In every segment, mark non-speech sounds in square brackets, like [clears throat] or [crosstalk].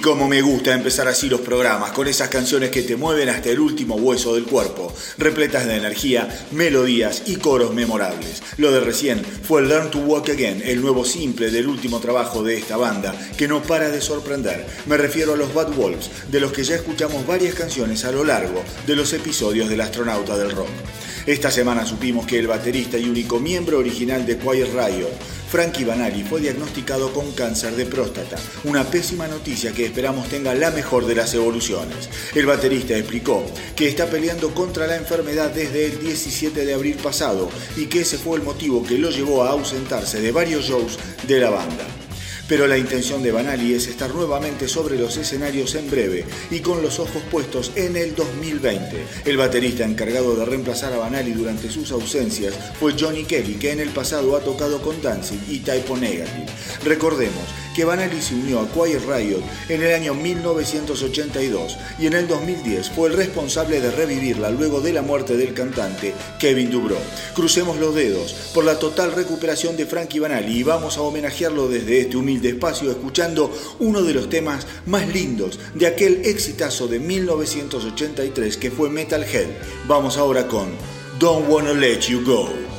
Y como me gusta empezar así los programas, con esas canciones que te mueven hasta el último hueso del cuerpo, repletas de energía, melodías y coros memorables. Lo de recién fue Learn to Walk Again, el nuevo simple del último trabajo de esta banda, que no para de sorprender. Me refiero a los Bad Wolves, de los que ya escuchamos varias canciones a lo largo de los episodios del astronauta del rock. Esta semana supimos que el baterista y único miembro original de Quiet Riot, Frankie Banali fue diagnosticado con cáncer de próstata, una pésima noticia que esperamos tenga la mejor de las evoluciones. El baterista explicó que está peleando contra la enfermedad desde el 17 de abril pasado y que ese fue el motivo que lo llevó a ausentarse de varios shows de la banda pero la intención de Banali es estar nuevamente sobre los escenarios en breve y con los ojos puestos en el 2020. El baterista encargado de reemplazar a Banali durante sus ausencias fue Johnny Kelly, que en el pasado ha tocado con Dancing y Typo Negative. Recordemos que se unió a Quiet Riot en el año 1982 y en el 2010 fue el responsable de revivirla luego de la muerte del cantante Kevin Dubrow. Crucemos los dedos por la total recuperación de Frankie Banali y vamos a homenajearlo desde este humilde espacio escuchando uno de los temas más lindos de aquel exitazo de 1983 que fue Metalhead. Vamos ahora con Don't Wanna Let You Go.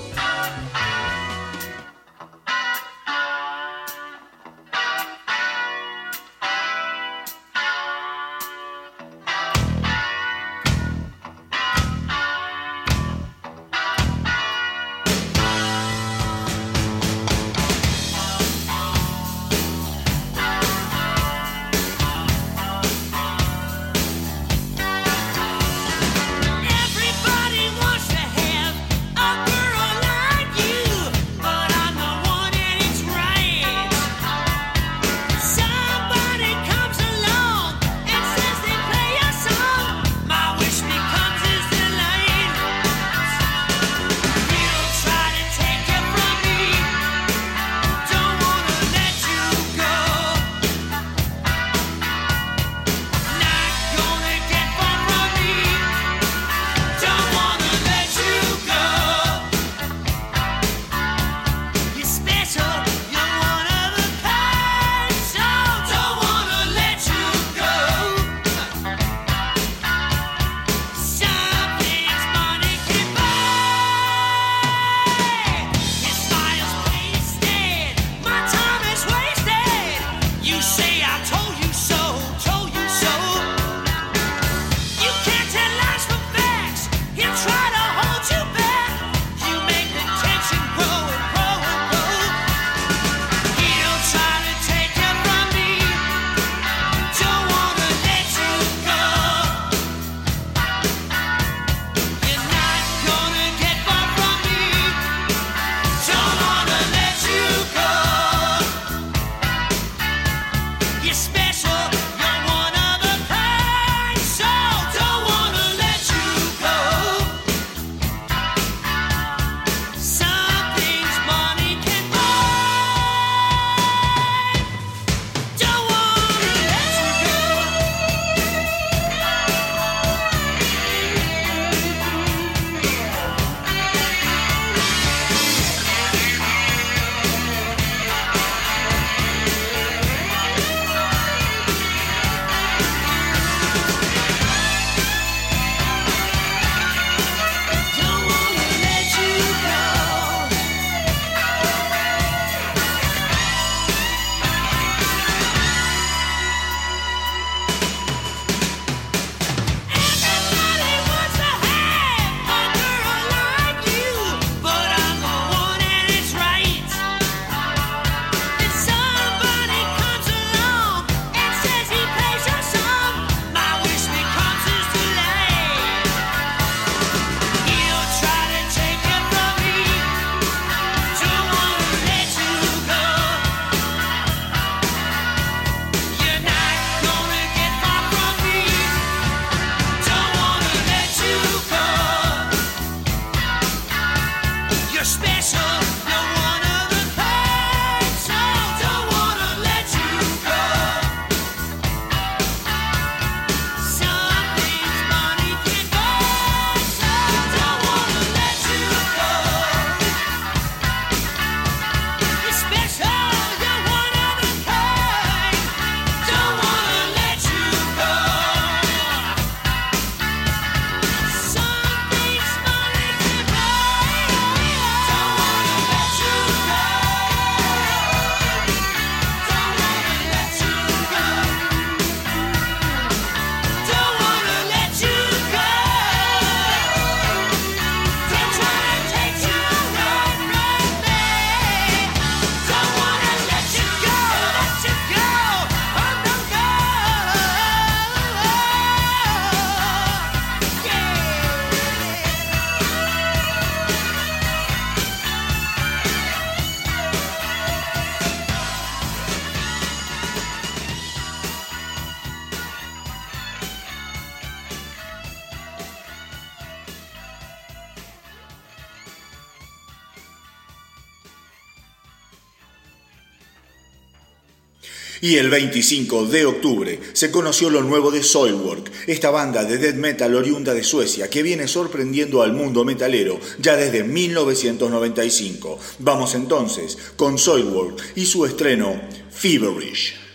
Y el 25 de octubre se conoció lo nuevo de Soilwork, esta banda de death metal oriunda de Suecia que viene sorprendiendo al mundo metalero ya desde 1995. Vamos entonces con Soilwork y su estreno Feverish.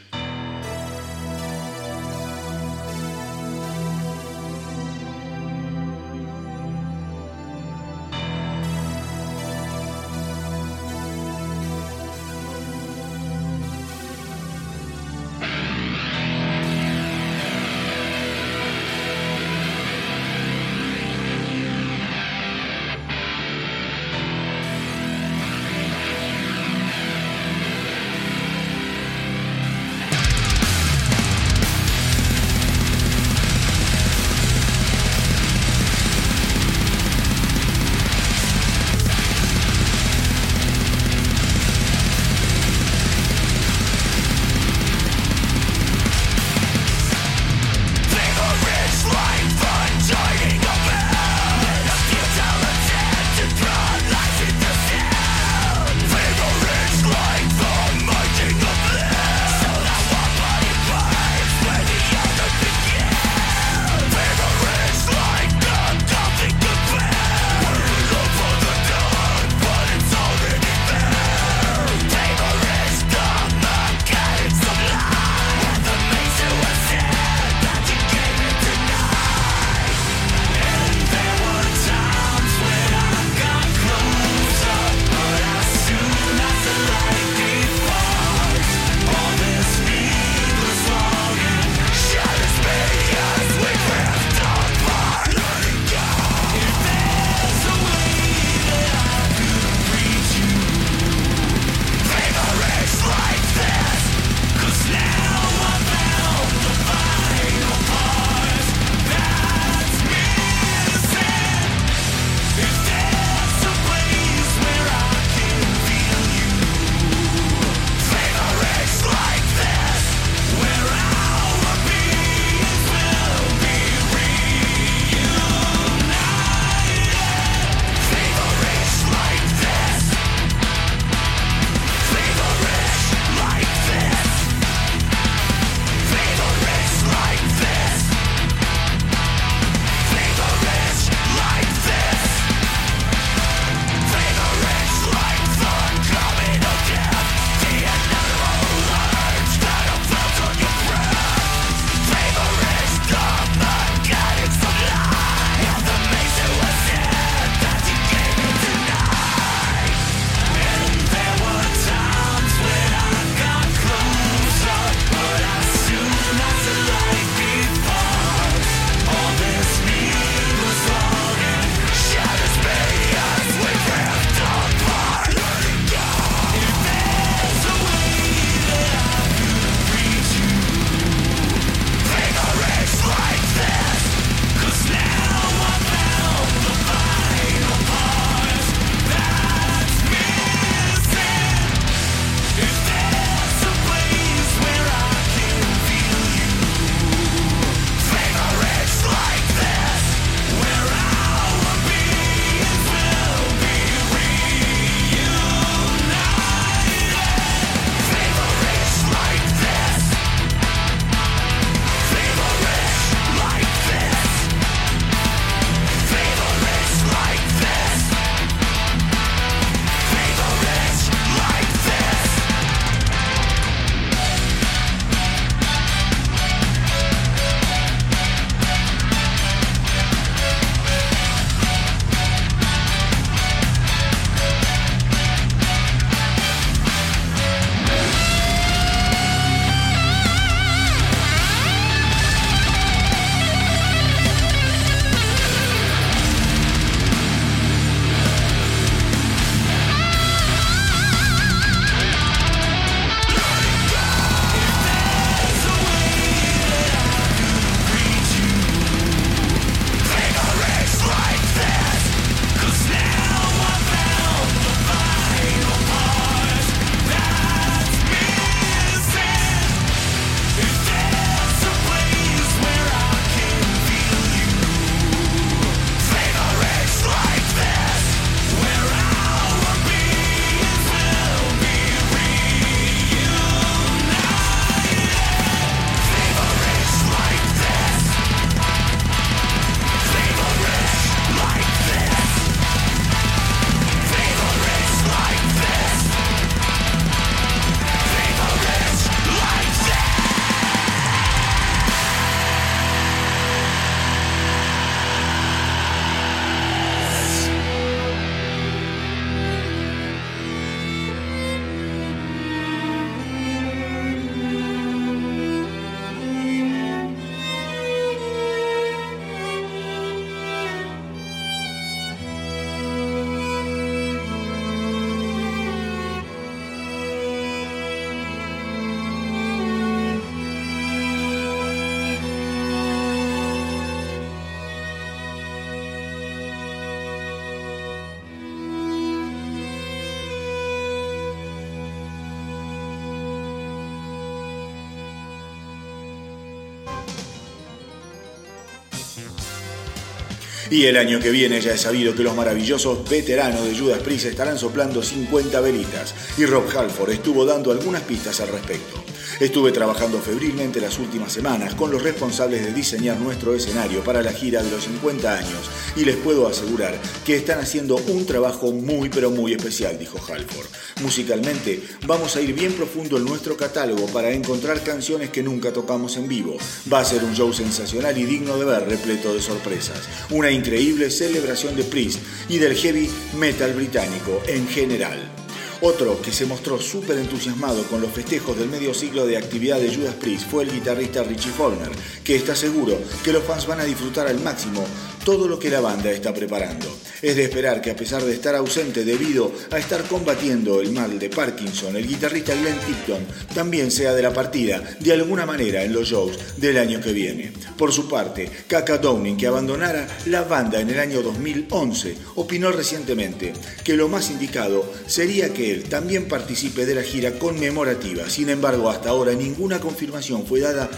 Y el año que viene ya he sabido que los maravillosos veteranos de Judas Priest estarán soplando 50 velitas y Rob Halford estuvo dando algunas pistas al respecto. Estuve trabajando febrilmente las últimas semanas con los responsables de diseñar nuestro escenario para la gira de los 50 años y les puedo asegurar que están haciendo un trabajo muy pero muy especial, dijo Halford. Musicalmente vamos a ir bien profundo en nuestro catálogo para encontrar canciones que nunca tocamos en vivo. Va a ser un show sensacional y digno de ver, repleto de sorpresas. Una increíble celebración de Priest y del heavy metal británico en general. Otro que se mostró súper entusiasmado con los festejos del medio siglo de actividad de Judas Priest fue el guitarrista Richie Faulkner, que está seguro que los fans van a disfrutar al máximo todo lo que la banda está preparando. Es de esperar que a pesar de estar ausente debido a estar combatiendo el mal de Parkinson, el guitarrista Glenn Tipton también sea de la partida de alguna manera en los shows del año que viene. Por su parte, Kaka Downing, que abandonara la banda en el año 2011, opinó recientemente que lo más indicado sería que él también participe de la gira conmemorativa. Sin embargo, hasta ahora ninguna confirmación fue dada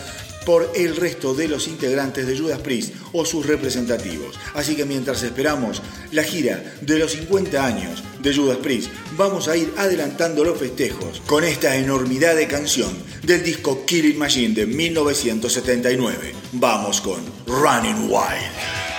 por el resto de los integrantes de Judas Priest o sus representativos. Así que mientras esperamos la gira de los 50 años de Judas Priest, vamos a ir adelantando los festejos con esta enormidad de canción del disco Killing Machine de 1979. Vamos con Running Wild.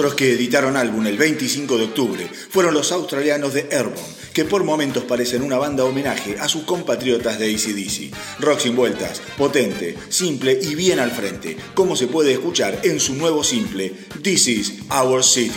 Otros que editaron álbum el 25 de octubre fueron los australianos de Airborne, que por momentos parecen una banda homenaje a sus compatriotas de ACDC. Rock sin vueltas, potente, simple y bien al frente, como se puede escuchar en su nuevo simple, This is Our City.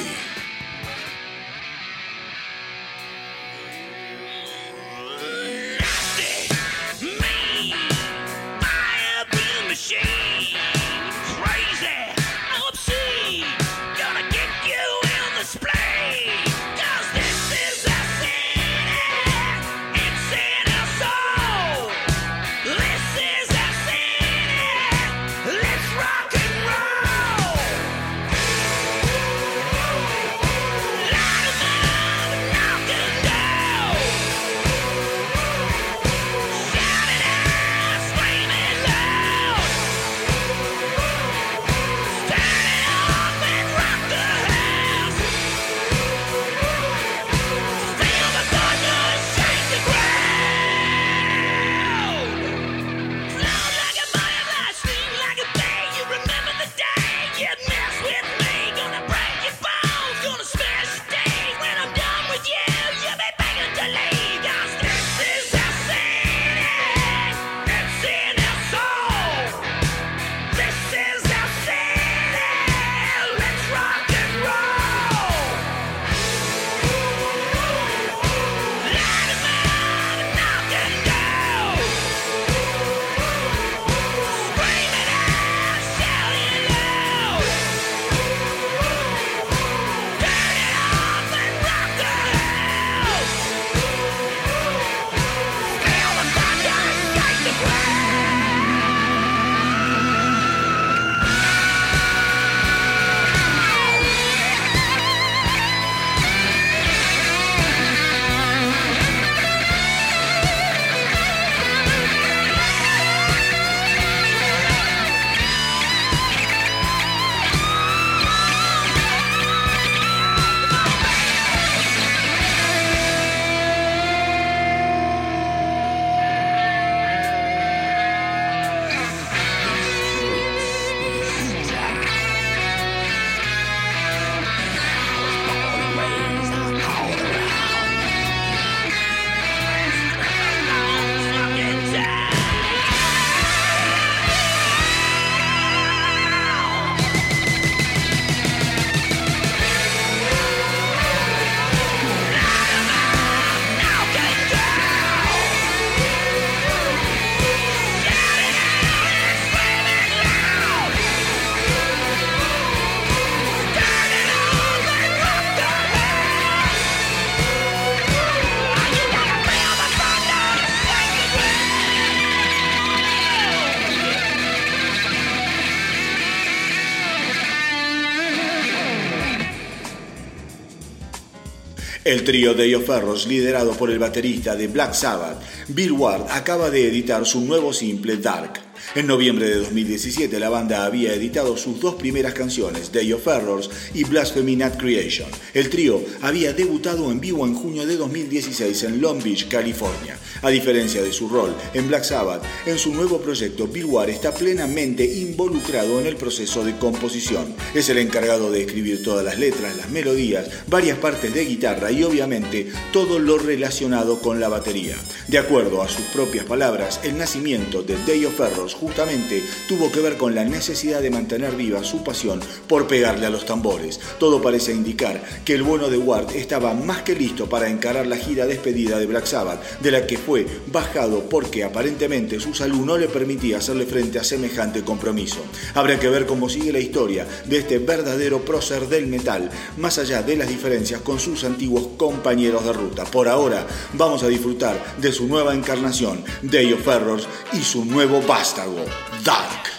El trío de Ferros, liderado por el baterista de Black Sabbath, Bill Ward, acaba de editar su nuevo simple Dark. En noviembre de 2017 la banda había editado sus dos primeras canciones, Day of Errors y Blasphemy Not Creation. El trío había debutado en vivo en junio de 2016 en Long Beach, California. A diferencia de su rol en Black Sabbath, en su nuevo proyecto Bill Ward está plenamente involucrado en el proceso de composición. Es el encargado de escribir todas las letras, las melodías, varias partes de guitarra y obviamente todo lo relacionado con la batería. De acuerdo a sus propias palabras, el nacimiento de Day of Errors justamente tuvo que ver con la necesidad de mantener viva su pasión por pegarle a los tambores. Todo parece indicar que el bueno de Ward estaba más que listo para encarar la gira despedida de Black Sabbath, de la que fue bajado porque aparentemente su salud no le permitía hacerle frente a semejante compromiso. Habrá que ver cómo sigue la historia de este verdadero prócer del metal, más allá de las diferencias con sus antiguos compañeros de ruta. Por ahora vamos a disfrutar de su nueva encarnación, Day of Errors, y su nuevo vástago. Dark.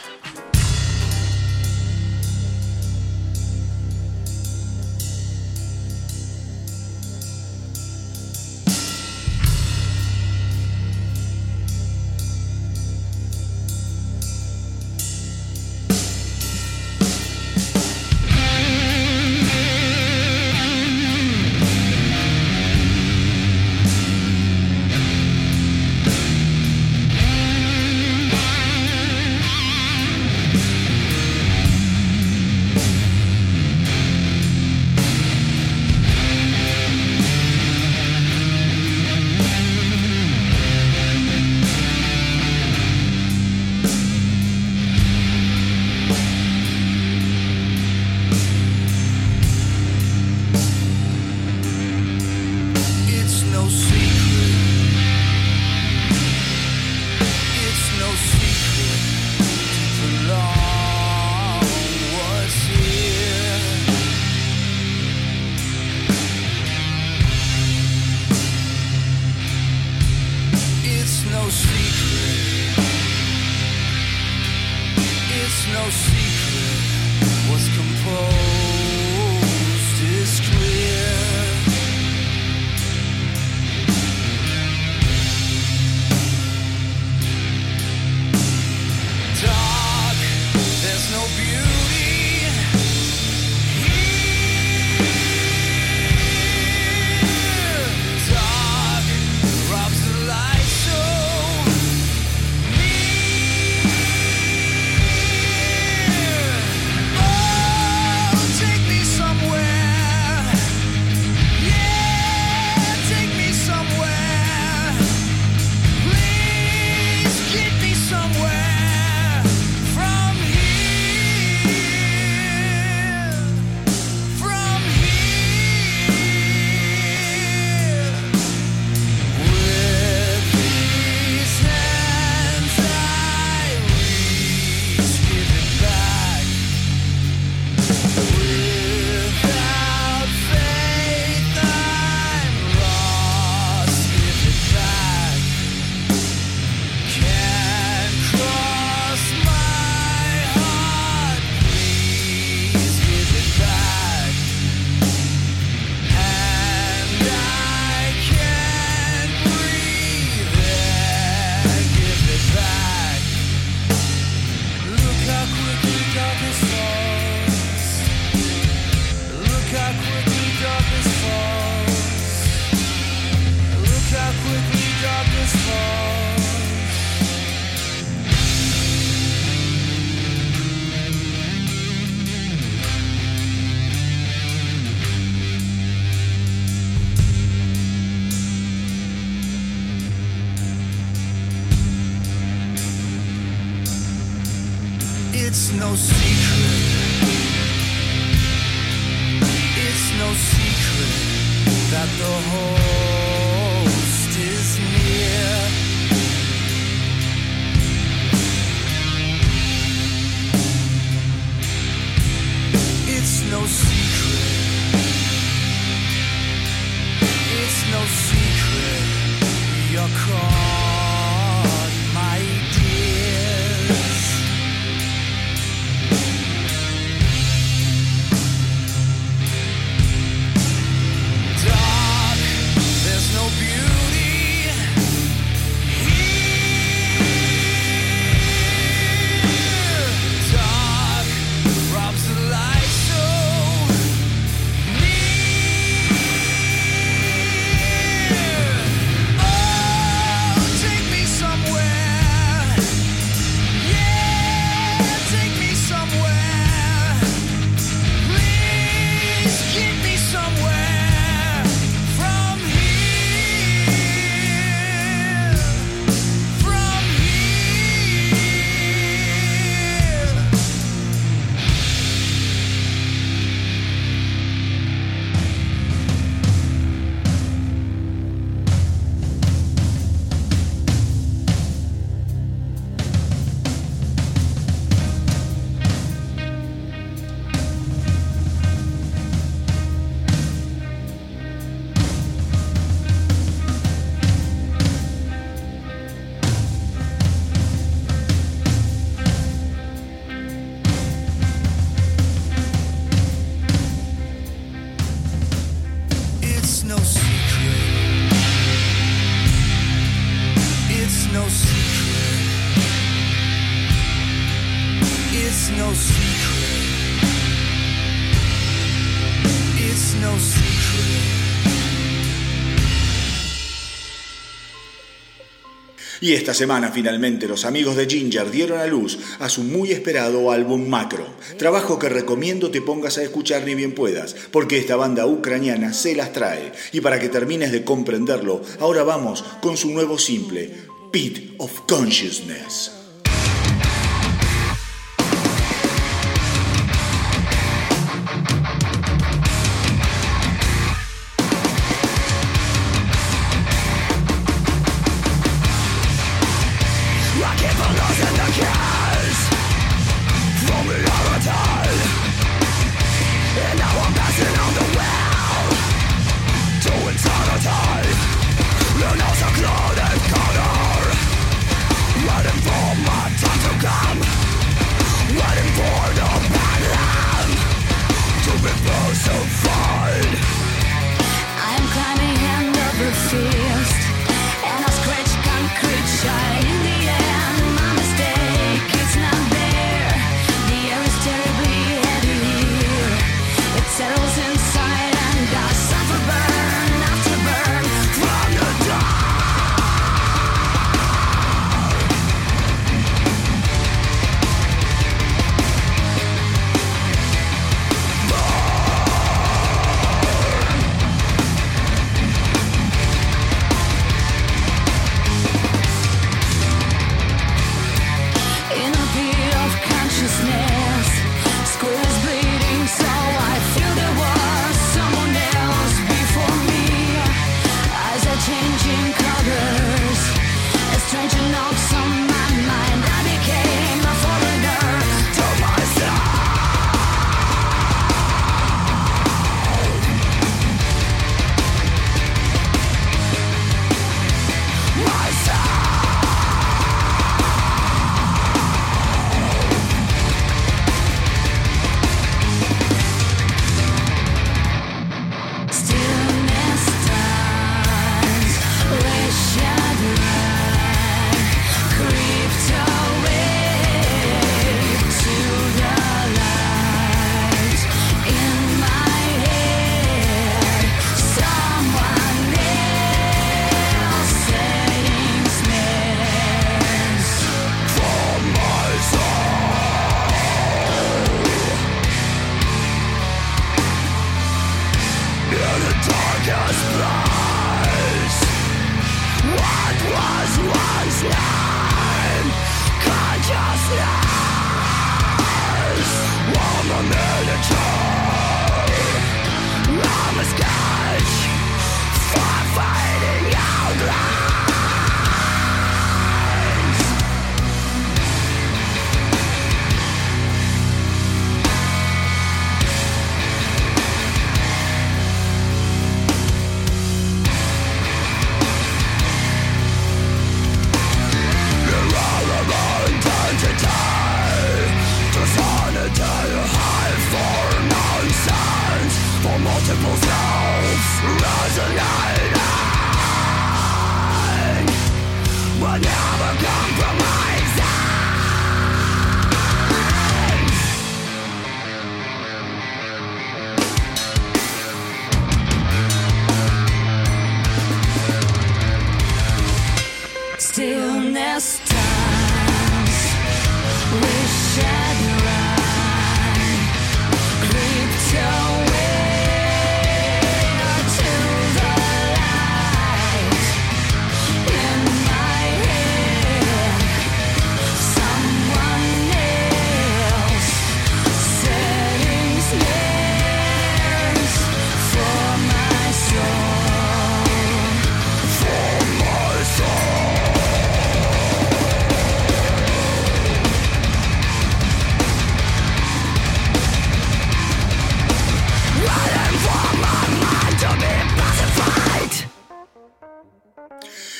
Y esta semana finalmente los amigos de Ginger dieron a luz a su muy esperado álbum Macro, trabajo que recomiendo te pongas a escuchar ni bien puedas, porque esta banda ucraniana se las trae. Y para que termines de comprenderlo, ahora vamos con su nuevo simple, Pit of Consciousness.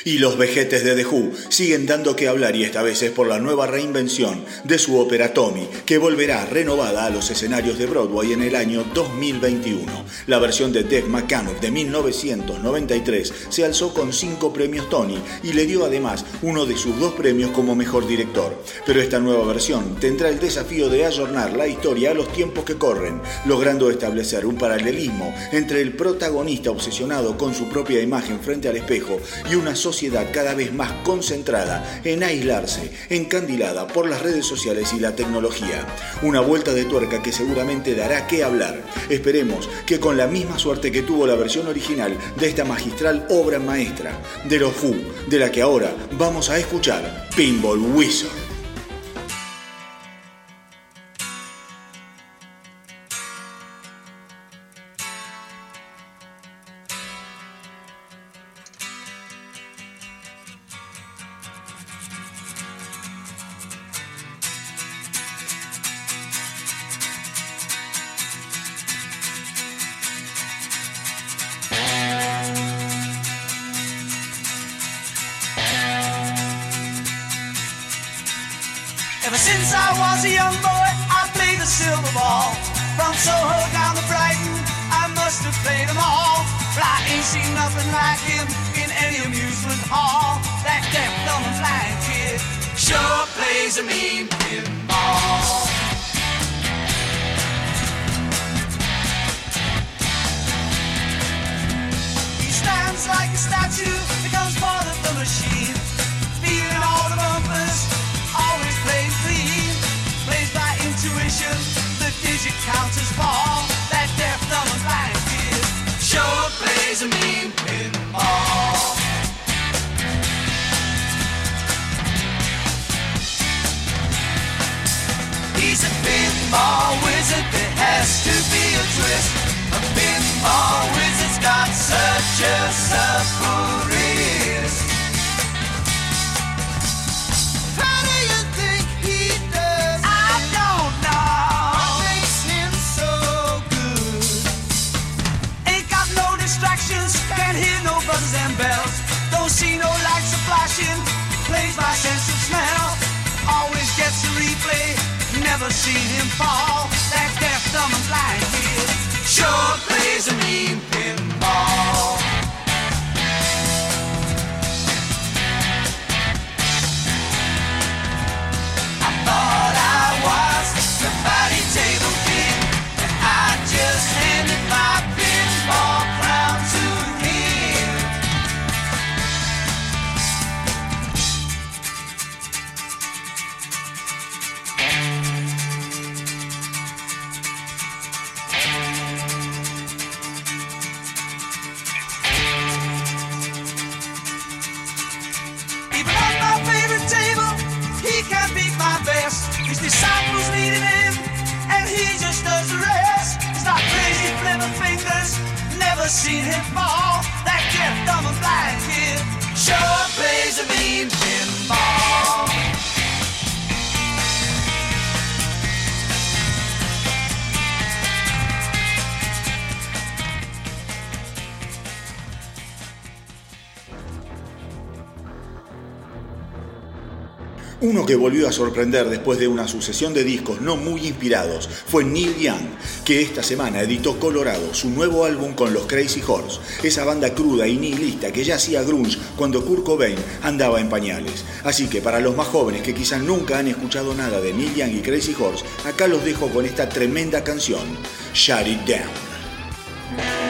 Y los vejetes de The Who siguen dando que hablar y esta vez es por la nueva reinvención de su ópera Tommy, que volverá renovada a los escenarios de Broadway en el año 2021. La versión de Dave McCann de 1993 se alzó con cinco premios Tony y le dio además uno de sus dos premios como mejor director. Pero esta nueva versión tendrá el desafío de ayornar la historia a los tiempos que corren, logrando establecer un paralelismo entre el protagonista obsesionado con su propia imagen frente al espejo y una sociedad cada vez más concentrada en aislarse, encandilada por las redes sociales y la tecnología. Una vuelta de tuerca que seguramente dará que hablar. Esperemos que con la misma suerte que tuvo la versión original de esta magistral obra maestra de los Who, de la que ahora vamos a escuchar Pinball Wizard. nothing like him in any amusement hall. That deaf, dumb, and blind kid sure plays a mean pinball. He stands like a statue, becomes part of the machine. Feeling all the bumpers, always plays clean. Plays by intuition, the digit counters fall. That deaf, dumb, and blind kid sure plays a mean He's a pinball wizard, there has to be a twist. A pinball wizard's got such a suffering. See him fall. That deaf someone's lying here sure plays a mean pinball. seen him fall. That gift of a black kid sure plays a mean kid. Uno que volvió a sorprender después de una sucesión de discos no muy inspirados fue Neil Young, que esta semana editó Colorado, su nuevo álbum con los Crazy Horse, esa banda cruda y nihilista que ya hacía grunge cuando Kurt Cobain andaba en pañales. Así que para los más jóvenes que quizás nunca han escuchado nada de Neil Young y Crazy Horse, acá los dejo con esta tremenda canción, Shut It Down.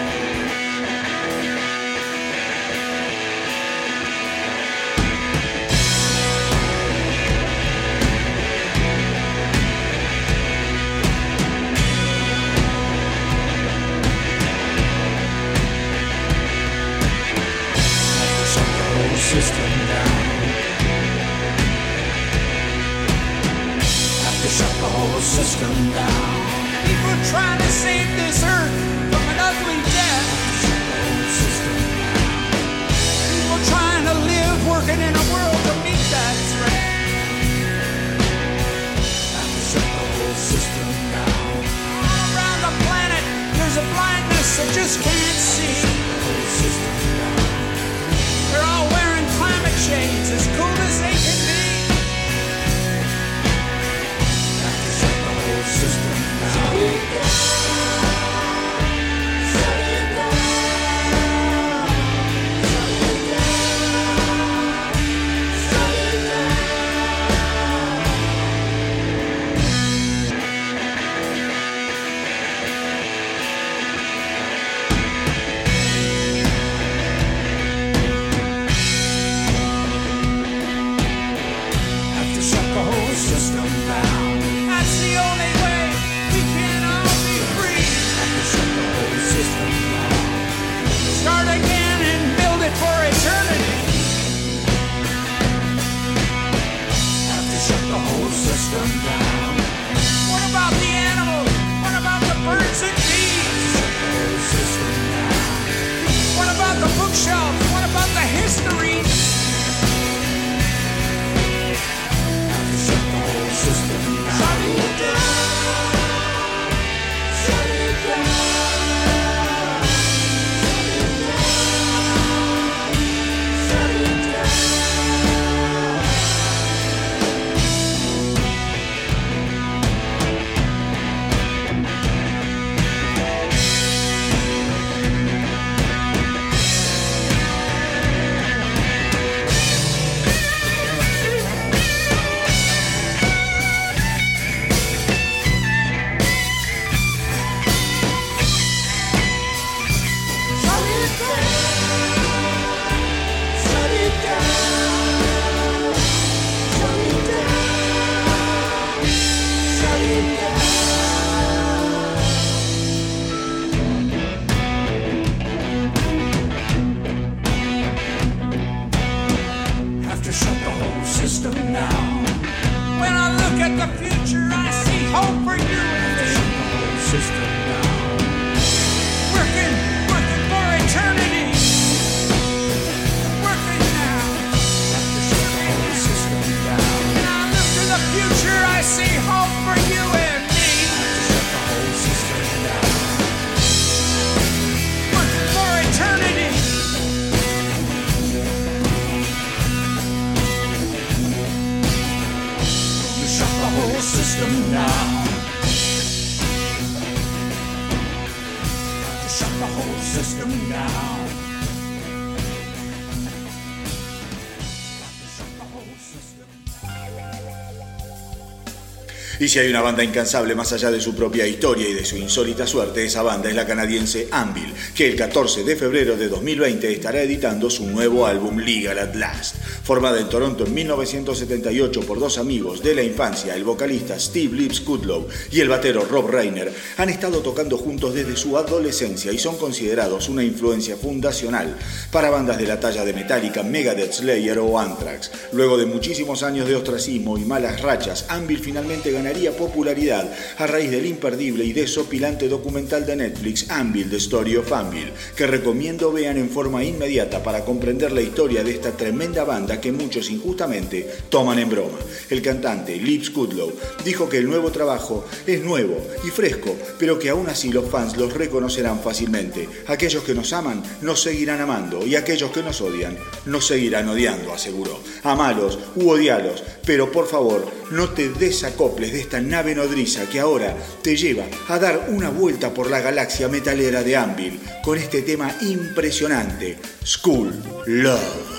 Just can't see. Si hay una banda incansable más allá de su propia historia y de su insólita suerte, esa banda es la canadiense Anvil, que el 14 de febrero de 2020 estará editando su nuevo álbum Legal at Last. Formada en Toronto en 1978 por dos amigos de la infancia, el vocalista Steve Lips Goodlow y el batero Rob Reiner, han estado tocando juntos desde su adolescencia y son considerados una influencia fundacional para bandas de la talla de Metallica, Megadeth, Slayer o Anthrax. Luego de muchísimos años de ostracismo y malas rachas, Anvil finalmente ganaría popularidad a raíz del imperdible y desopilante documental de Netflix Anvil, The Story of Anvil, que recomiendo vean en forma inmediata para comprender la historia de esta tremenda banda que muchos injustamente toman en broma. El cantante Lips Goodlow dijo que el nuevo trabajo es nuevo y fresco, pero que aún así los fans los reconocerán fácilmente. Aquellos que nos aman nos seguirán amando y aquellos que nos odian nos seguirán odiando, aseguró. Amalos u odialos, pero por favor no te desacoples de esta nave nodriza que ahora te lleva a dar una vuelta por la galaxia metalera de Anvil con este tema impresionante, School Love.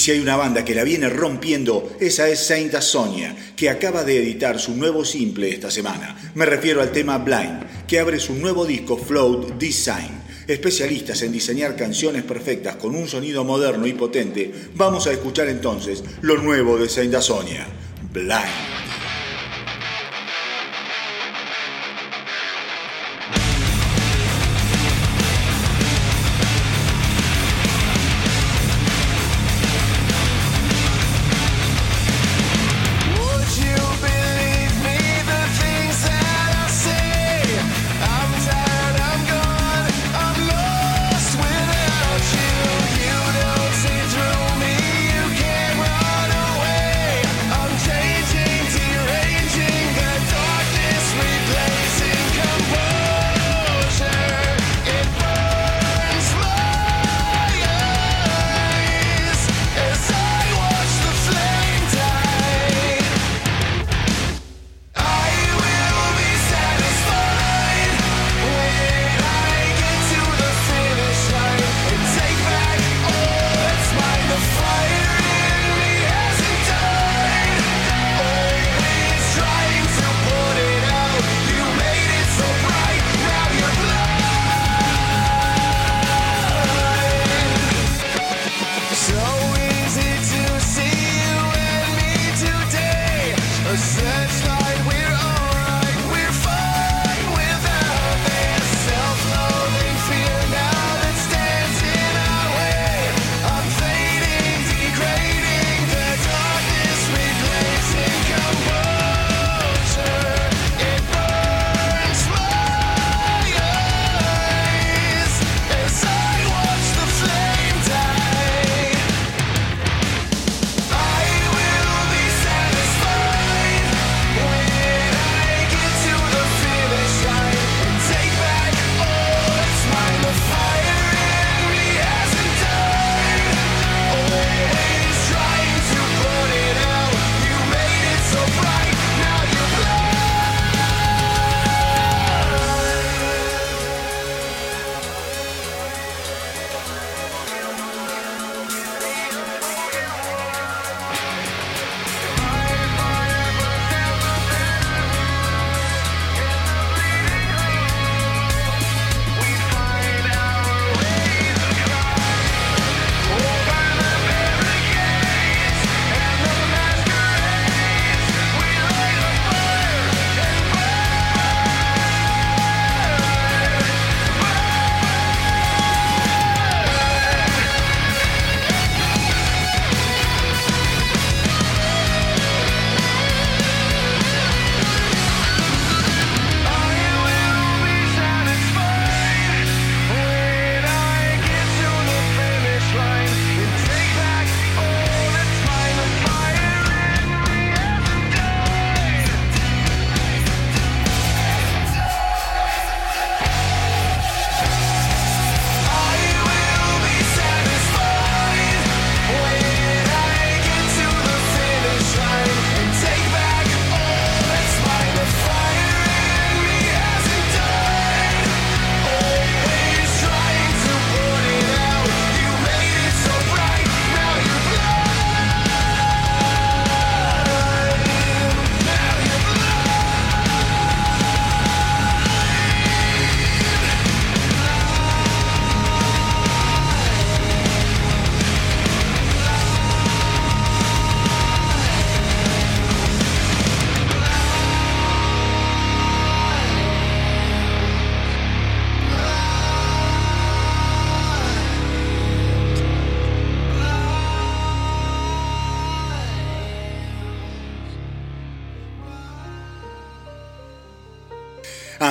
Si hay una banda que la viene rompiendo, esa es Saint Sonia, que acaba de editar su nuevo simple esta semana. Me refiero al tema Blind, que abre su nuevo disco Float Design. Especialistas en diseñar canciones perfectas con un sonido moderno y potente, vamos a escuchar entonces lo nuevo de Saint Sonia, Blind.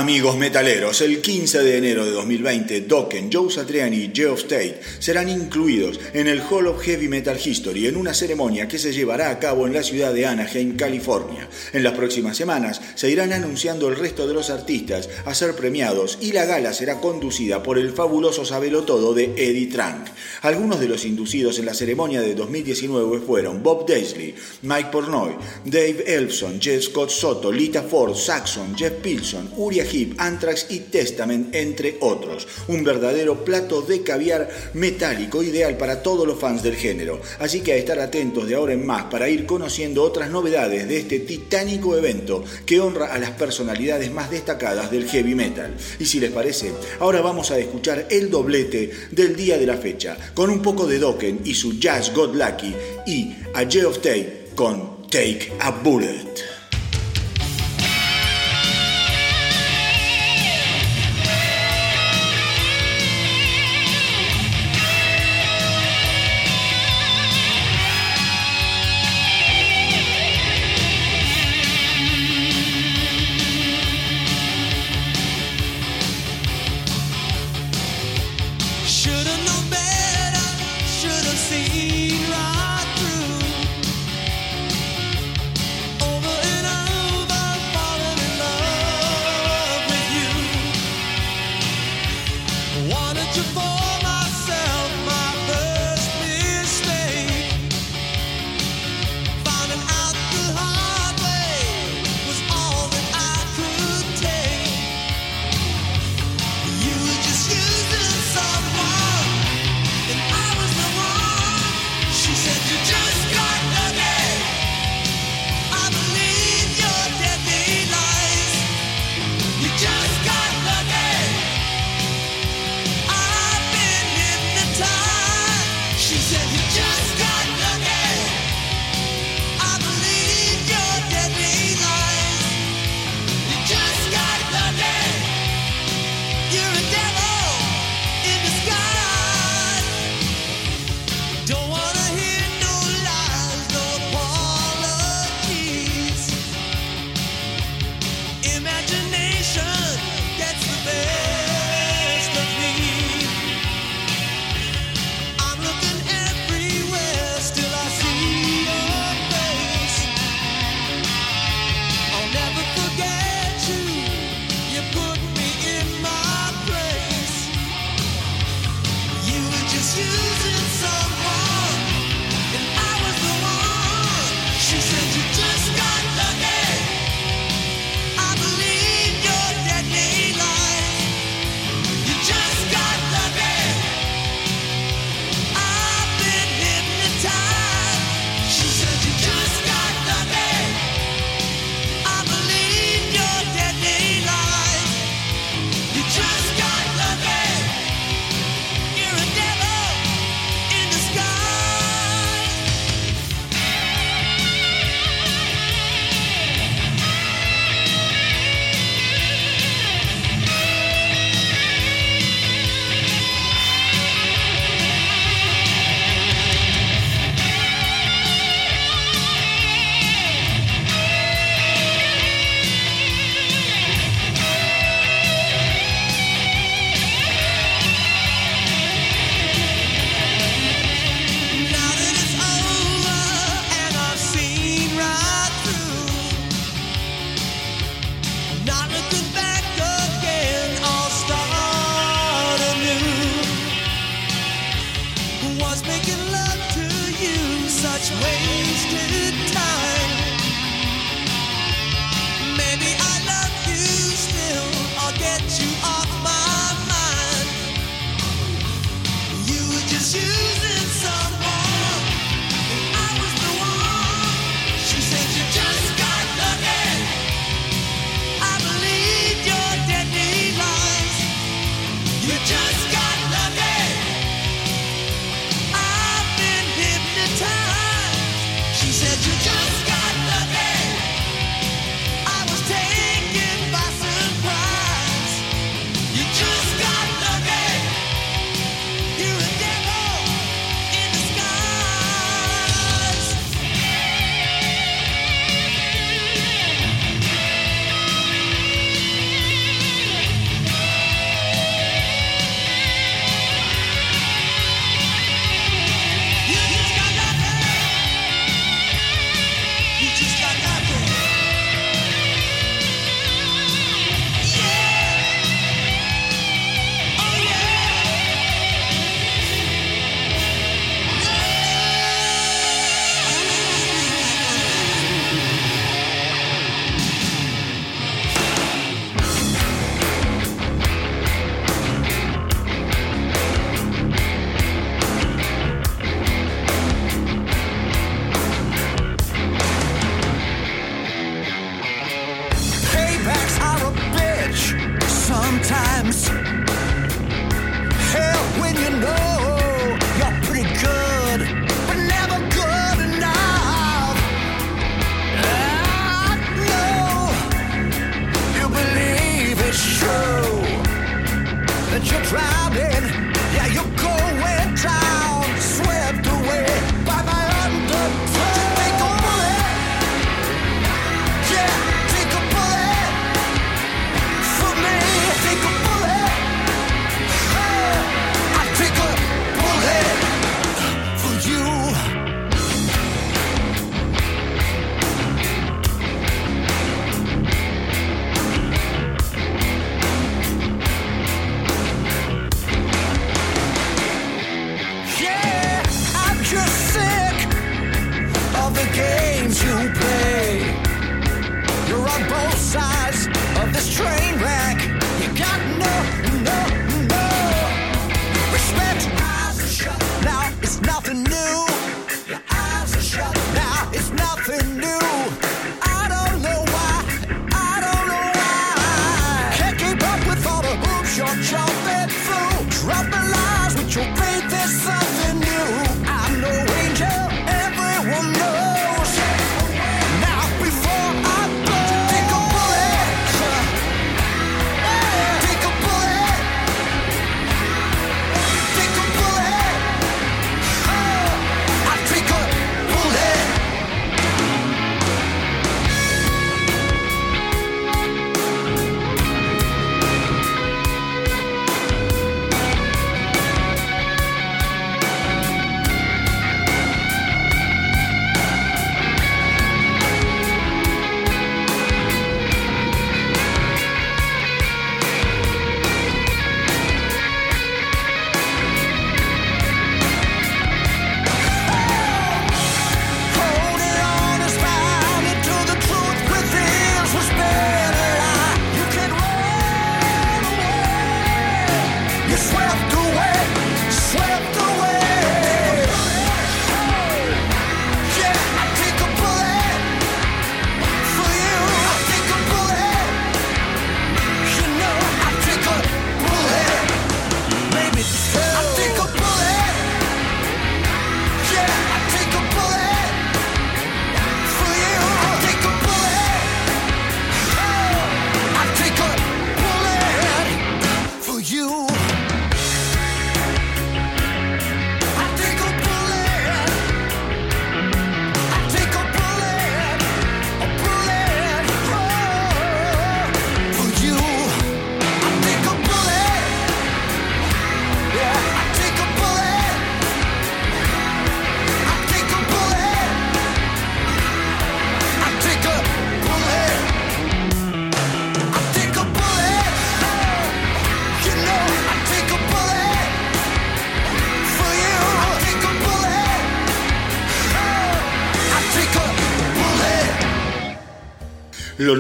Amigos metaleros, el 15 de enero de 2020, Dokken, Joe Satriani y Geoff Tate serán incluidos en el Hall of Heavy Metal History en una ceremonia que se llevará a cabo en la ciudad de Anaheim, California. En las próximas semanas se irán anunciando el resto de los artistas a ser premiados y la gala será conducida por el fabuloso sabelotodo de Eddie Trunk. Algunos de los inducidos en la ceremonia de 2019 fueron Bob Daisley, Mike Pornoy, Dave Elfson, Jeff Scott Soto, Lita Ford, Saxon, Jeff Pilson, Uri Uriah Anthrax y Testament, entre otros. Un verdadero plato de caviar metálico ideal para todos los fans del género. Así que a estar atentos de ahora en más para ir conociendo otras novedades de este titánico evento que honra a las personalidades más destacadas del heavy metal. Y si les parece, ahora vamos a escuchar el doblete del día de la fecha, con un poco de Dokken y su Jazz God Lucky y a of Tate con Take a Bullet.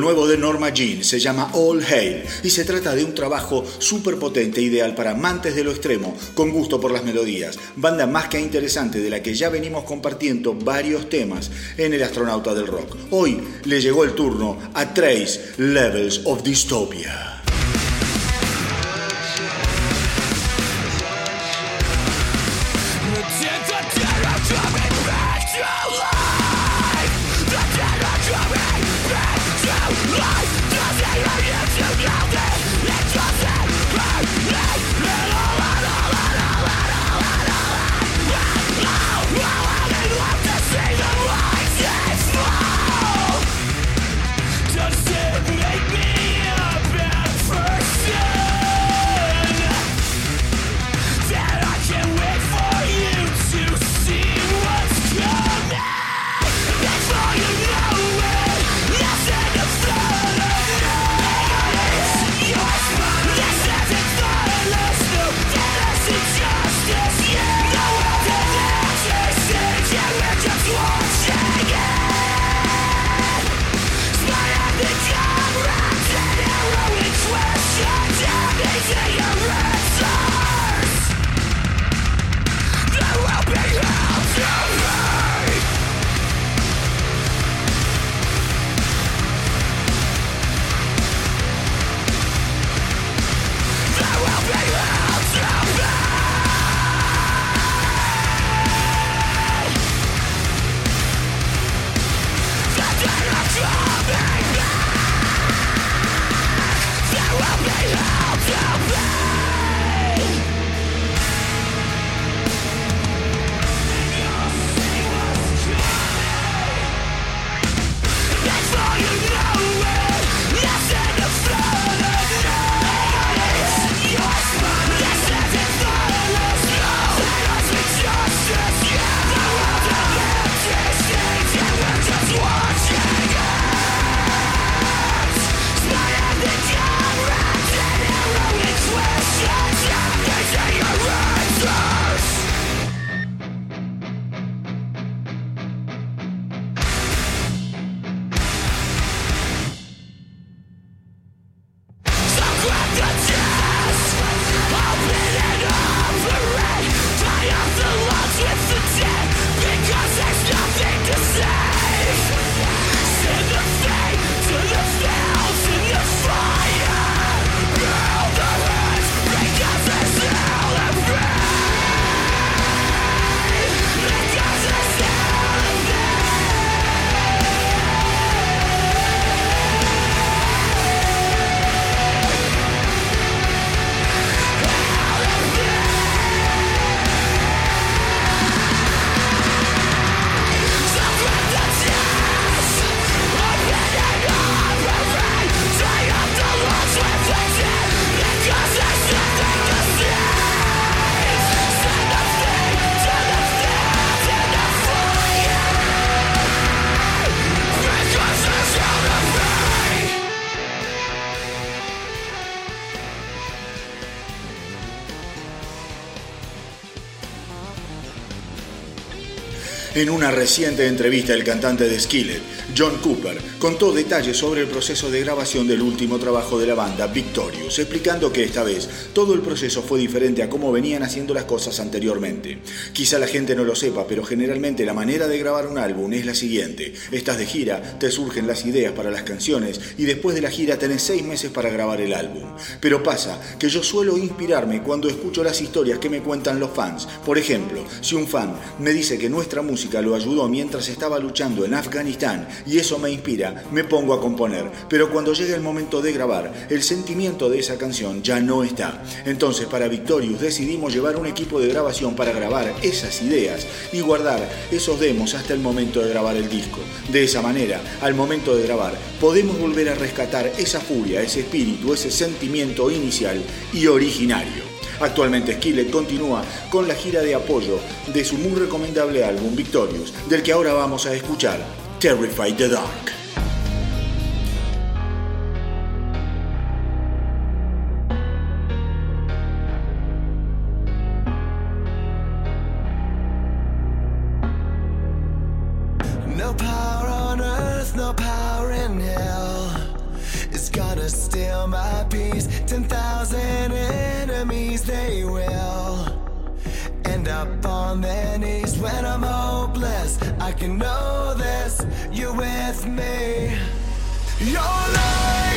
Nuevo de Norma Jean se llama All Hail y se trata de un trabajo súper potente, ideal para amantes de lo extremo, con gusto por las melodías. Banda más que interesante de la que ya venimos compartiendo varios temas en El Astronauta del Rock. Hoy le llegó el turno a Trace Levels of Dystopia. En una reciente entrevista, el cantante de Skillet, John Cooper, contó detalles sobre el proceso de grabación del último trabajo de la banda, Victorious, explicando que esta vez todo el proceso fue diferente a cómo venían haciendo las cosas anteriormente. Quizá la gente no lo sepa, pero generalmente la manera de grabar un álbum es la siguiente. Estás de gira, te surgen las ideas para las canciones y después de la gira tenés seis meses para grabar el álbum. Pero pasa que yo suelo inspirarme cuando escucho las historias que me cuentan los fans. Por ejemplo, si un fan me dice que nuestra música lo ayudó mientras estaba luchando en Afganistán y eso me inspira, me pongo a componer. Pero cuando llega el momento de grabar, el sentimiento de esa canción ya no está. Entonces para Victorious decidimos llevar un equipo de grabación para grabar esas ideas y guardar esos demos hasta el momento de grabar el disco. De esa manera, al momento de grabar, podemos volver a rescatar esa furia, ese espíritu, ese sentimiento inicial y originario. Actualmente Skillet continúa con la gira de apoyo de su muy recomendable álbum Victorious, del que ahora vamos a escuchar Terrified the Dark. Up on their knees when I'm hopeless. I can know this, you're with me. Your light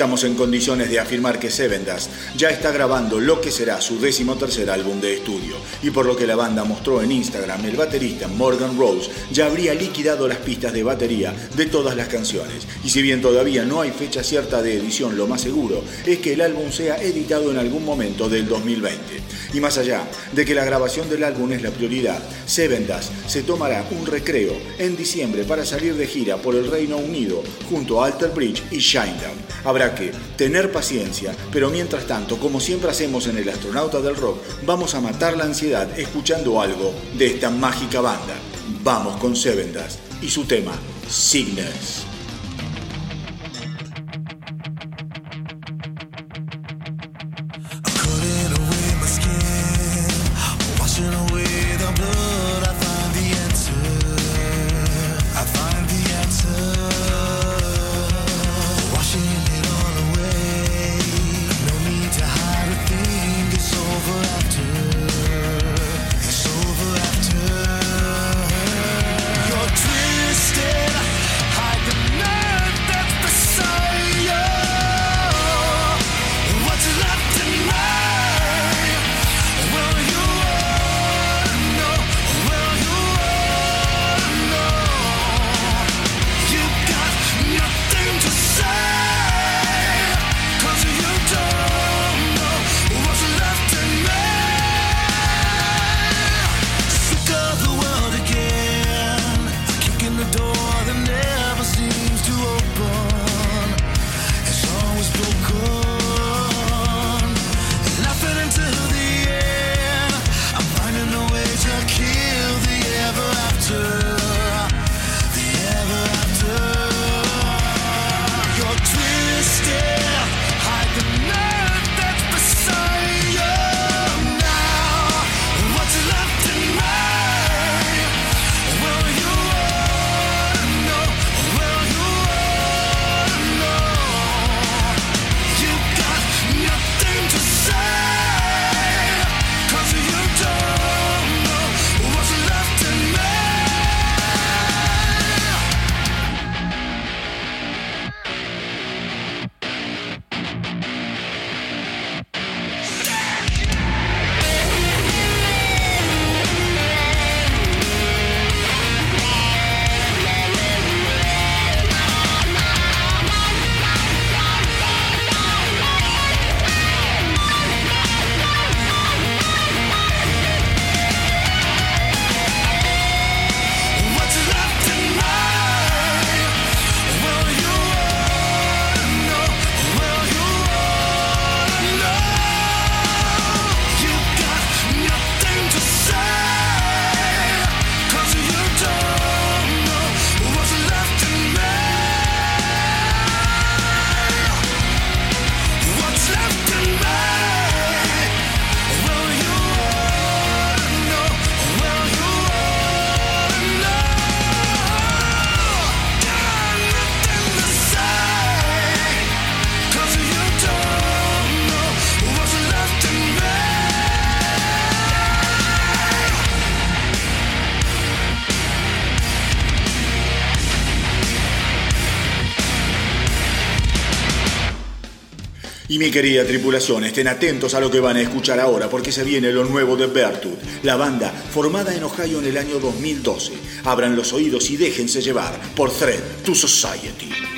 estamos en condiciones de afirmar que Sevendas ya está grabando lo que será su decimotercer álbum de estudio. Y por lo que la banda mostró en Instagram, el baterista Morgan Rose ya habría liquidado las pistas de batería de todas las canciones. Y si bien todavía no hay fecha cierta de edición, lo más seguro es que el álbum sea editado en algún momento del 2020. Y más allá de que la grabación del álbum es la prioridad, Sevendas se tomará un recreo en diciembre para salir de gira por el Reino Unido junto a Alter Bridge y Shinedown. Habrá que tener paciencia, pero mientras tanto, como siempre hacemos en El Astronauta del Rock, vamos a matar la ansiedad escuchando algo de esta mágica banda. Vamos con Sevendas y su tema, Cygnus. mi querida tripulación, estén atentos a lo que van a escuchar ahora porque se viene lo nuevo de Bertud, la banda formada en Ohio en el año 2012. Abran los oídos y déjense llevar por Thread to Society.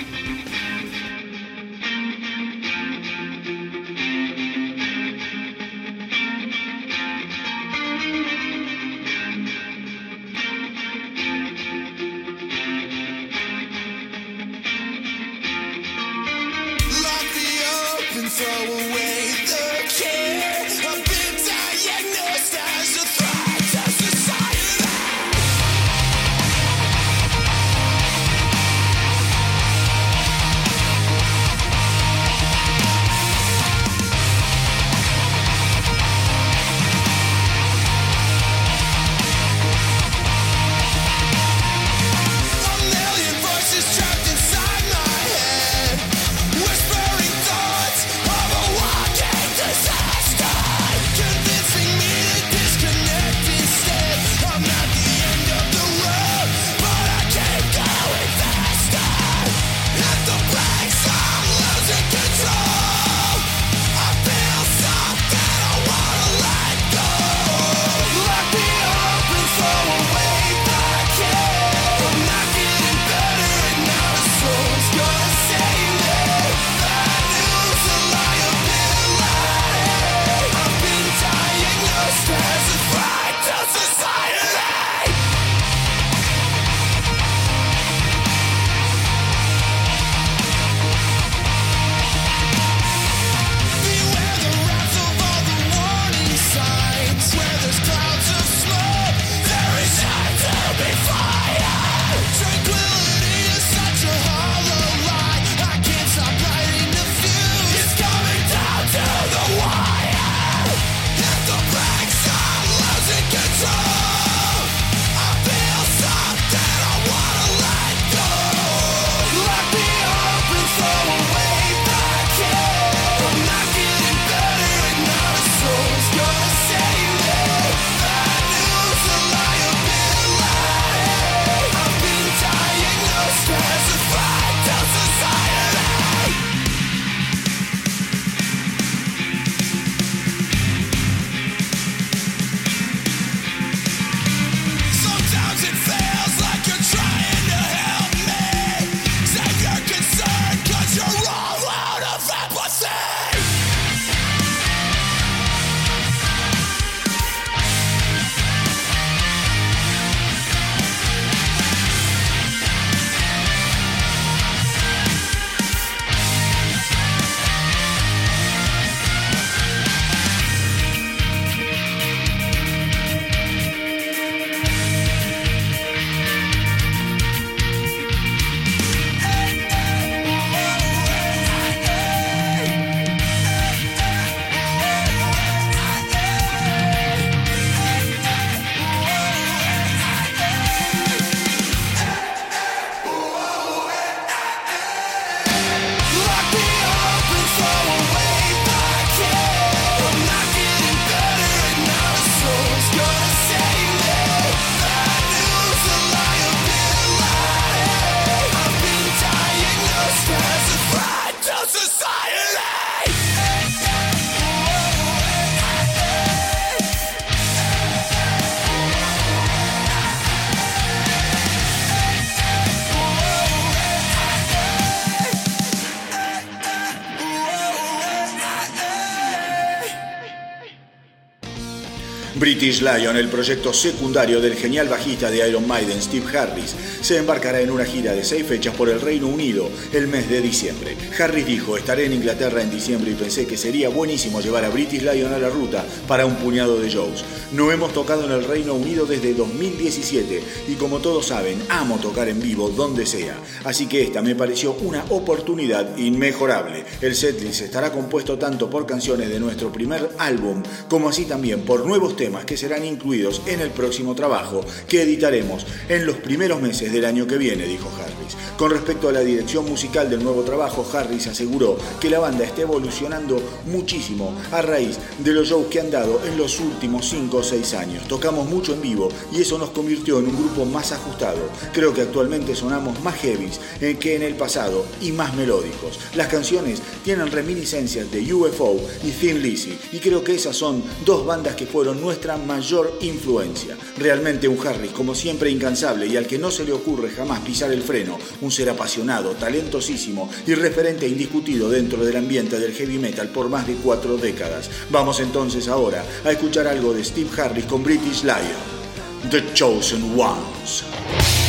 British Lion, el proyecto secundario del genial bajista de Iron Maiden, Steve Harris, se embarcará en una gira de seis fechas por el Reino Unido el mes de diciembre. Harris dijo, estaré en Inglaterra en diciembre y pensé que sería buenísimo llevar a British Lion a la ruta para un puñado de shows. No hemos tocado en el Reino Unido desde 2017 y como todos saben, amo tocar en vivo donde sea. Así que esta me pareció una oportunidad inmejorable. El setlist estará compuesto tanto por canciones de nuestro primer álbum como así también por nuevos temas que serán incluidos en el próximo trabajo que editaremos en los primeros meses del año que viene, dijo Harris. Con respecto a la dirección musical del nuevo trabajo, Harris aseguró que la banda está evolucionando muchísimo a raíz de los shows que han dado en los últimos cinco o 6 años. Tocamos mucho en vivo y eso nos convirtió en un grupo más ajustado. Creo que actualmente sonamos más heavies eh, que en el pasado y más melódicos. Las canciones tienen reminiscencias de UFO y Thin Lizzy y creo que esas son dos bandas que fueron nuestra mayor influencia. Realmente un Harris como siempre incansable y al que no se le ocurre jamás pisar el freno, un ser apasionado, talentosísimo y referente indiscutido dentro del ambiente del heavy metal por más de cuatro décadas. Vamos entonces ahora a escuchar algo de Steve Harris con British Lion, The Chosen Ones.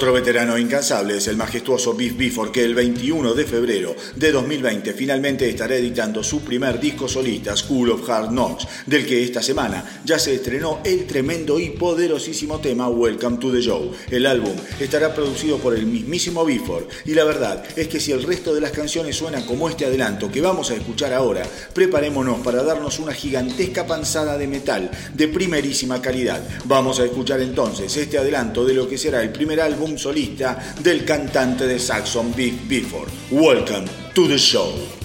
Otro veterano incansable es el majestuoso Beef Bifford que el 21 de febrero de 2020 finalmente estará editando su primer disco solista, School of Hard Knocks, del que esta semana ya se estrenó el tremendo y poderosísimo tema Welcome to the Show. El álbum estará producido por el mismísimo Bifford y la verdad es que si el resto de las canciones suenan como este adelanto que vamos a escuchar ahora, preparémonos para darnos una gigantesca panzada de metal de primerísima calidad. Vamos a escuchar entonces este adelanto de lo que será el primer álbum solista del cantante de Saxon Big Bifford. Welcome to the show.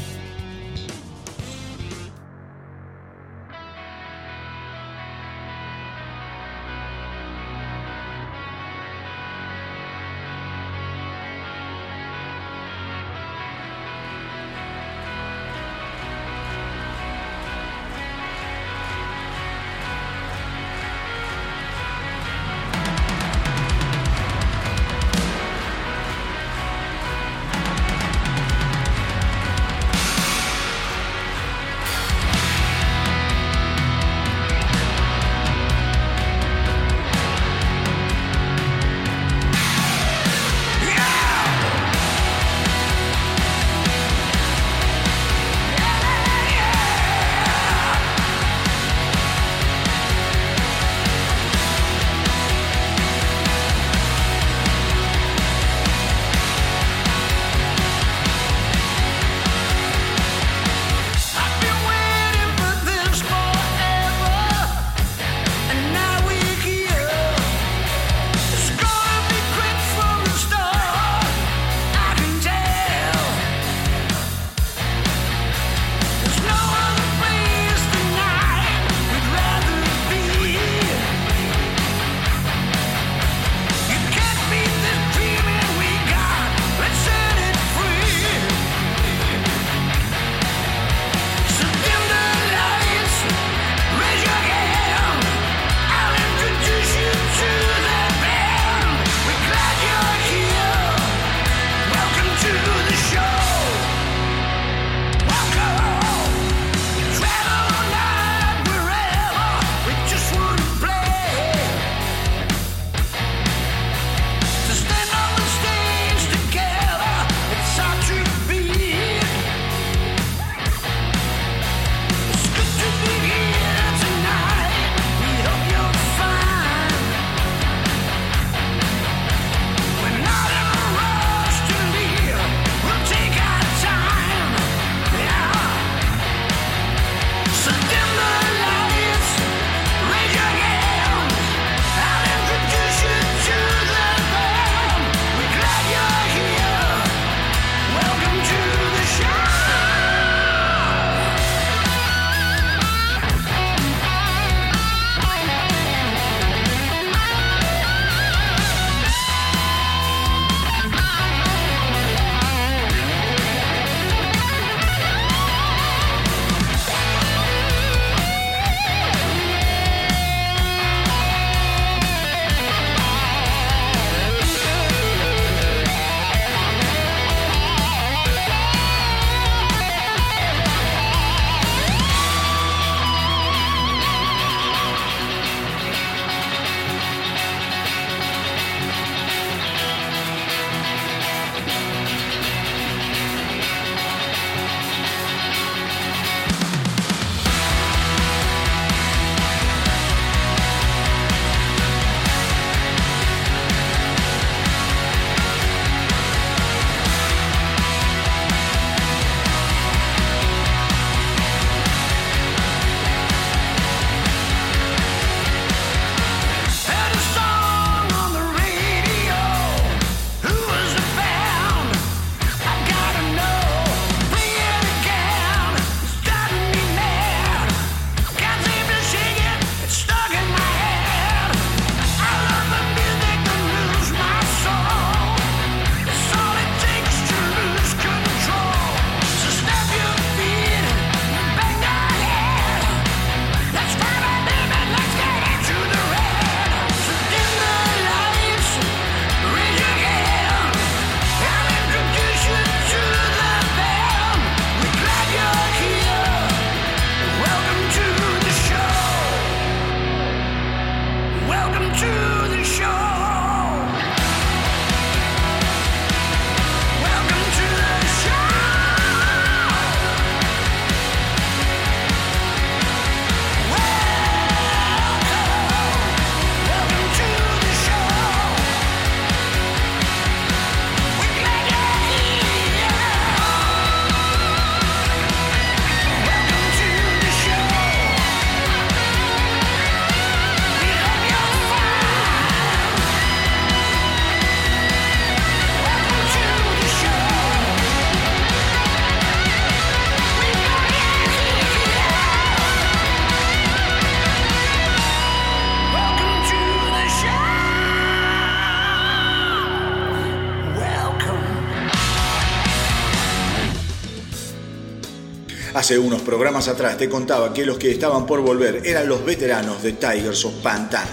Hace unos programas atrás te contaba que los que estaban por volver eran los veteranos de Tigers of Pantang.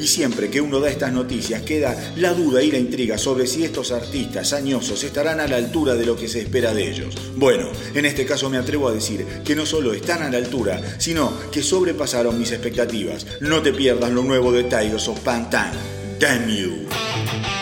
Y siempre que uno da estas noticias queda la duda y la intriga sobre si estos artistas añosos estarán a la altura de lo que se espera de ellos. Bueno, en este caso me atrevo a decir que no solo están a la altura, sino que sobrepasaron mis expectativas. No te pierdas lo nuevo de Tigers of Pantang. Damn you. You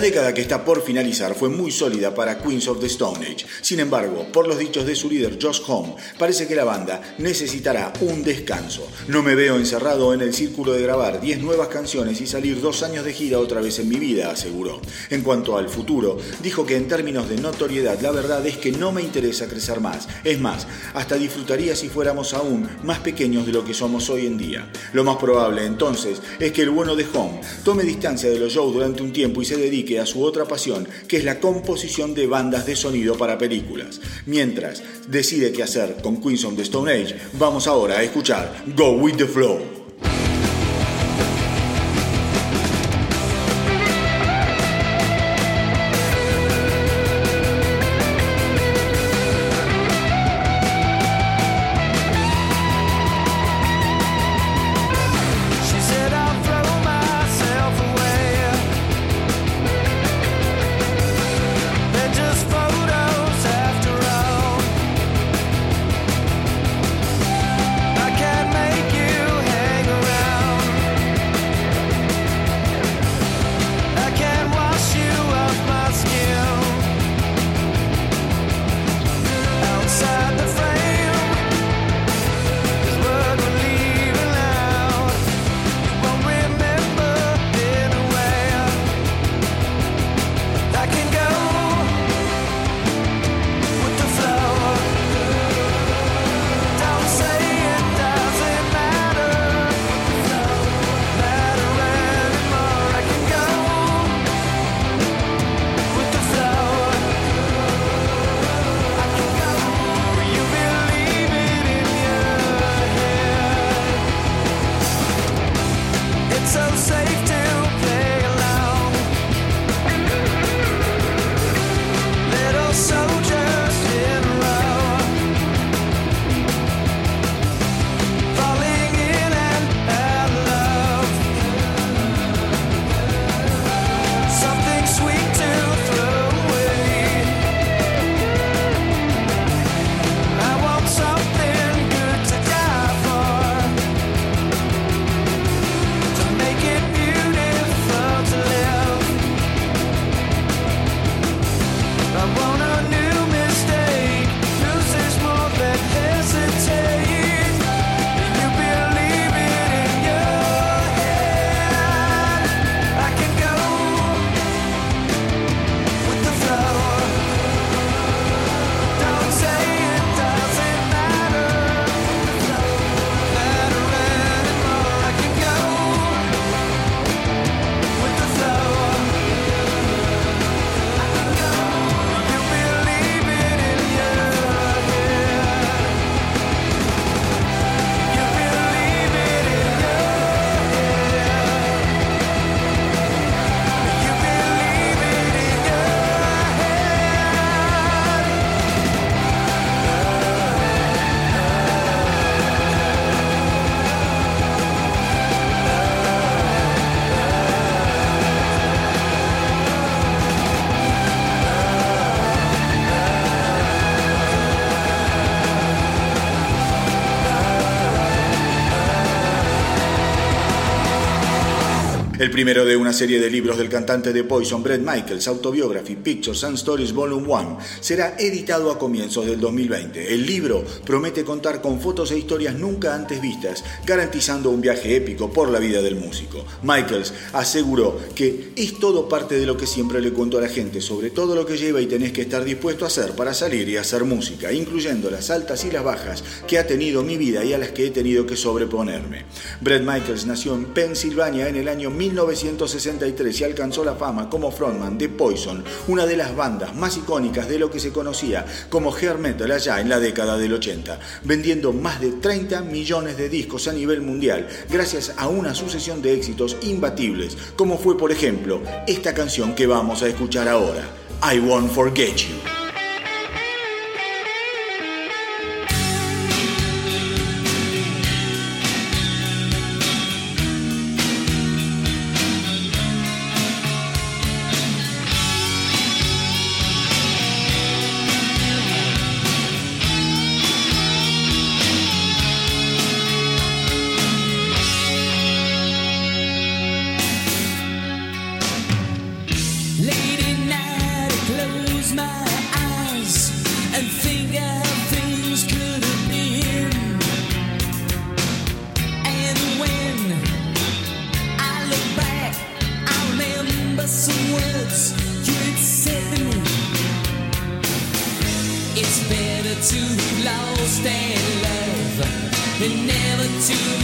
La década que está por finalizar fue muy sólida para Queens of the Stone Age. Sin embargo, por los dichos de su líder Josh Home, parece que la banda necesitará un descanso. No me veo encerrado en el círculo de grabar 10 nuevas canciones y salir dos años de gira otra vez en mi vida, aseguró. En cuanto al futuro, dijo que en términos de notoriedad, la verdad es que no me interesa crecer más. Es más, hasta disfrutaría si fuéramos aún más pequeños de lo que somos hoy en día. Lo más probable entonces es que el bueno de Home tome distancia de los shows durante un tiempo y se dedique a su otra pasión, que es la composición de bandas de sonido para películas. Mientras decide qué hacer con Queens of the Stone Age, vamos ahora a escuchar Go With The Flow. El primero de una serie de libros del cantante de Poison, Brett Michaels, Autobiography, Pictures and Stories Volume 1, será editado a comienzos del 2020. El libro promete contar con fotos e historias nunca antes vistas, garantizando un viaje épico por la vida del músico. Michaels aseguró que es todo parte de lo que siempre le cuento a la gente, sobre todo lo que lleva y tenés que estar dispuesto a hacer para salir y hacer música, incluyendo las altas y las bajas que ha tenido mi vida y a las que he tenido que sobreponerme. Brett Michaels nació en Pensilvania en el año 1963 y alcanzó la fama como frontman de Poison, una de las bandas más icónicas de lo que se conocía como hair metal allá en la década del 80, vendiendo más de 30 millones de discos a nivel mundial gracias a una sucesión de éxitos imbatibles, como fue por ejemplo esta canción que vamos a escuchar ahora, I Won't Forget You. Love than never to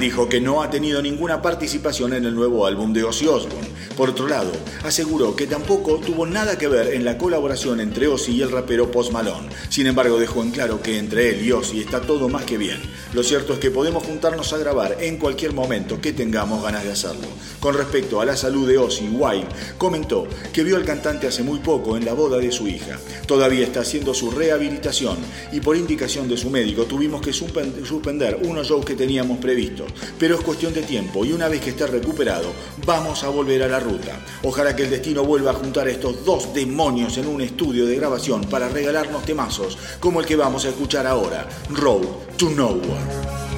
dijo que no ha tenido ninguna participación en el nuevo álbum de Ozzy Osbourne. Por otro lado, aseguró que tampoco tuvo nada que ver en la colaboración entre Ozzy y el rapero Post Malone. Sin embargo, dejó en claro que entre él y Ozzy está todo más que bien. Lo cierto es que podemos juntarnos a grabar en cualquier momento que tengamos ganas de hacerlo. Con respecto a la salud de Ozzy, Wild comentó que vio al cantante hace muy poco en la boda de su hija. Todavía está haciendo su rehabilitación y por indicación de su médico tuvimos que suspen- suspender unos shows que teníamos teníamos previsto, pero es cuestión de tiempo y una vez que esté recuperado, vamos a volver a la ruta. Ojalá que el destino vuelva a juntar a estos dos demonios en un estudio de grabación para regalarnos temazos como el que vamos a escuchar ahora, Road to Nowhere.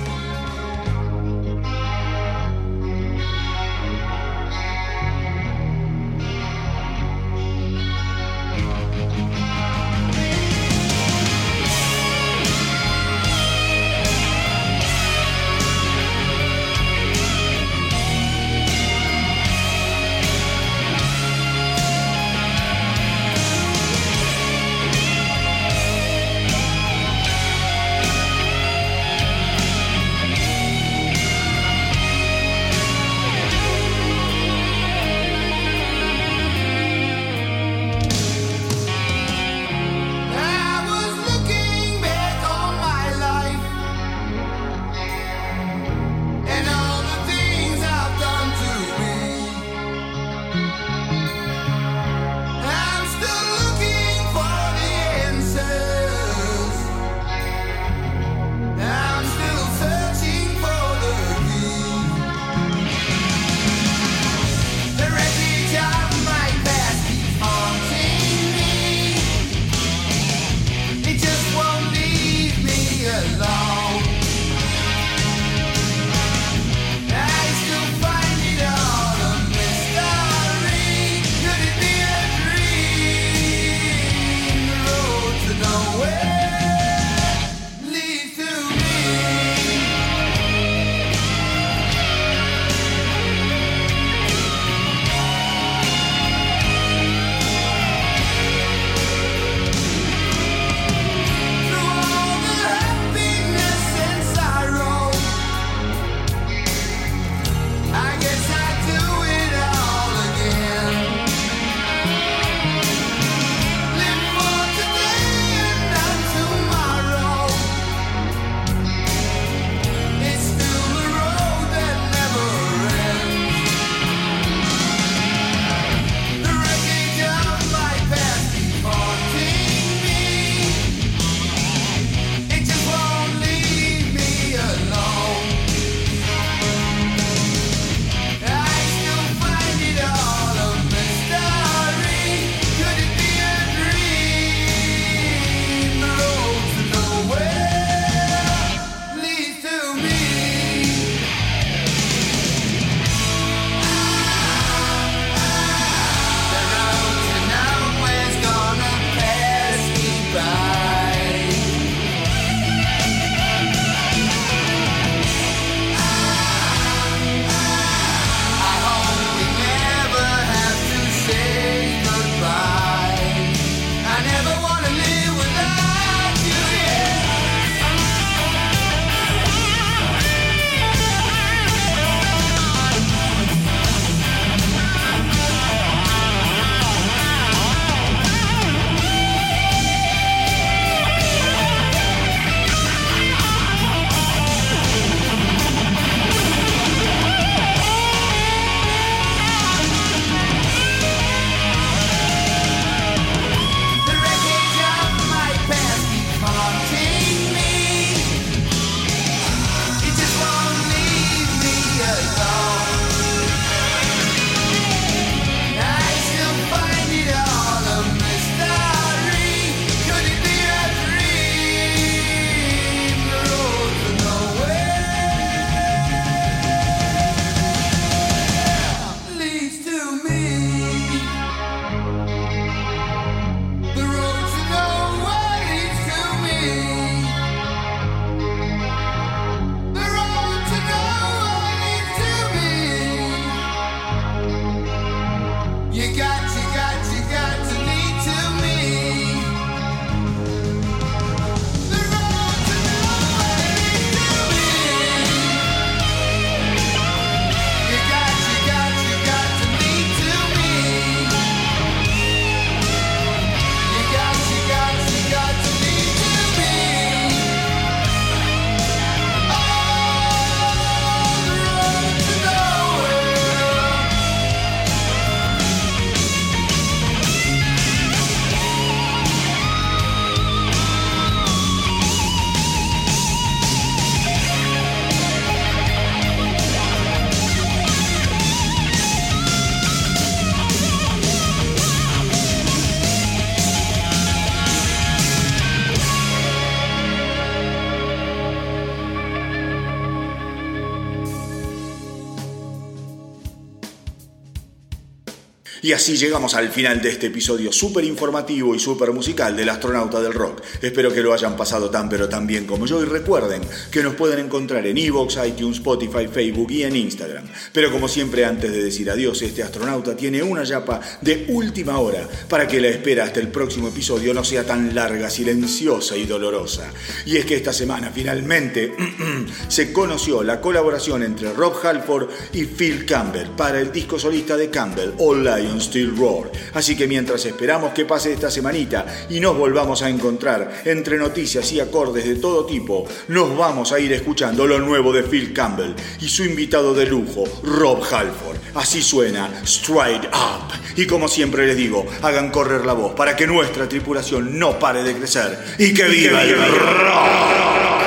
Y así llegamos al final de este episodio súper informativo y súper musical del astronauta del rock. Espero que lo hayan pasado tan pero tan bien como yo y recuerden que nos pueden encontrar en Evox, iTunes, Spotify, Facebook y en Instagram. Pero como siempre antes de decir adiós, este astronauta tiene una yapa de última hora para que la espera hasta el próximo episodio no sea tan larga, silenciosa y dolorosa. Y es que esta semana finalmente [clears throat] se conoció la colaboración entre Rob Halford y Phil Campbell para el disco solista de Campbell, All Lion Still Roar. Así que mientras esperamos que pase esta semanita y nos volvamos a encontrar entre noticias y acordes de todo tipo, nos vamos a ir escuchando lo nuevo de Phil Campbell y su invitado de lujo, Rob Halford. Así suena Stride Up. Y como siempre les digo, hagan correr la voz para que nuestra tripulación no pare de crecer y que viva el rock.